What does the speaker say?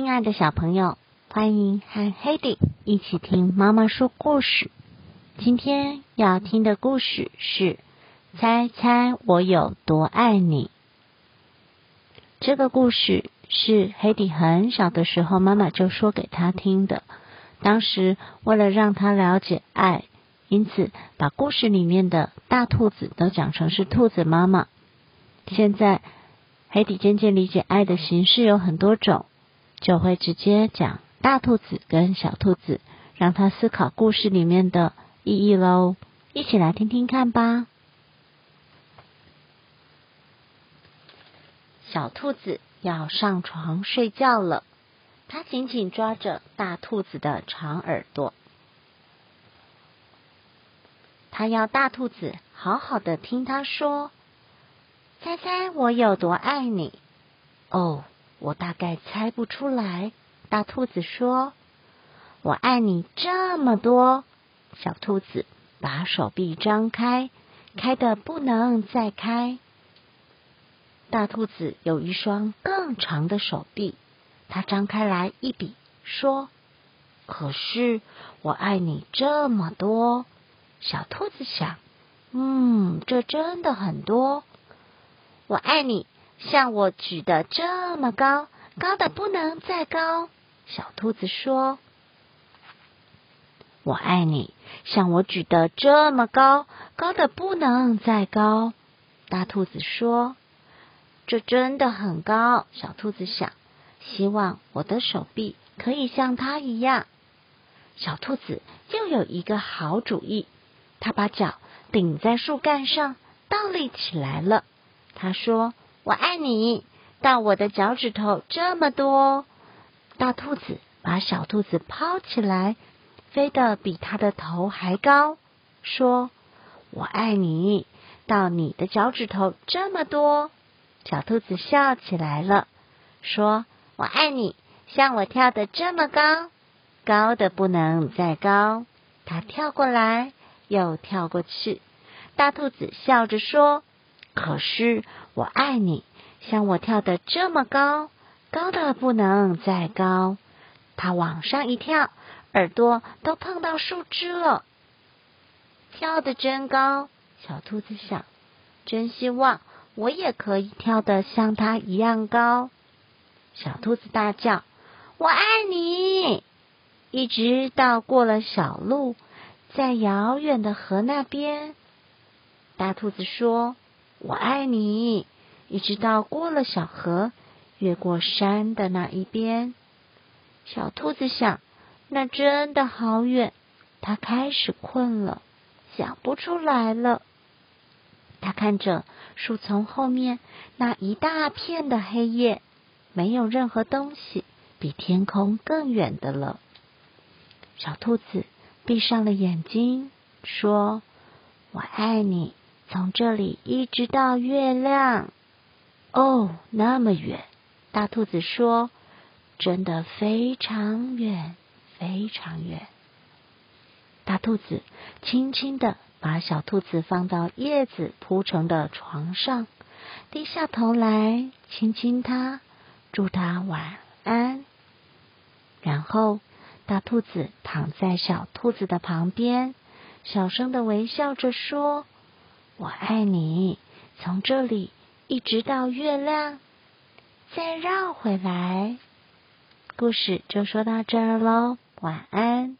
亲爱的小朋友，欢迎和 Hedy 一起听妈妈说故事。今天要听的故事是《猜猜我有多爱你》。这个故事是 Hedy 很小的时候妈妈就说给他听的。当时为了让他了解爱，因此把故事里面的大兔子都讲成是兔子妈妈。现在 Hedy 渐渐理解爱的形式有很多种。就会直接讲大兔子跟小兔子，让他思考故事里面的意义喽。一起来听听看吧。小兔子要上床睡觉了，它紧紧抓着大兔子的长耳朵，它要大兔子好好的听它说：“猜猜我有多爱你？”哦。我大概猜不出来。大兔子说：“我爱你这么多。”小兔子把手臂张开，开的不能再开。大兔子有一双更长的手臂，它张开来一比，说：“可是我爱你这么多。”小兔子想：“嗯，这真的很多。”我爱你。像我举得这么高，高的不能再高。小兔子说：“我爱你。”像我举得这么高，高的不能再高。大兔子说：“这真的很高。”小兔子想：“希望我的手臂可以像它一样。”小兔子又有一个好主意，它把脚顶在树干上，倒立起来了。他说。我爱你，到我的脚趾头这么多。大兔子把小兔子抛起来，飞得比它的头还高，说：“我爱你，到你的脚趾头这么多。”小兔子笑起来了，说：“我爱你，像我跳的这么高，高的不能再高。”它跳过来，又跳过去。大兔子笑着说。可是我爱你，像我跳的这么高，高的不能再高。它往上一跳，耳朵都碰到树枝了。跳的真高，小兔子想，真希望我也可以跳得像它一样高。小兔子大叫：“我爱你！”一直到过了小路，在遥远的河那边，大兔子说。我爱你，一直到过了小河，越过山的那一边。小兔子想，那真的好远。它开始困了，想不出来了。它看着树丛后面那一大片的黑夜，没有任何东西比天空更远的了。小兔子闭上了眼睛，说：“我爱你。”从这里一直到月亮，哦，那么远。大兔子说：“真的非常远，非常远。”大兔子轻轻的把小兔子放到叶子铺成的床上，低下头来亲亲它，祝它晚安。然后，大兔子躺在小兔子的旁边，小声的微笑着说。我爱你，从这里一直到月亮，再绕回来。故事就说到这儿喽，晚安。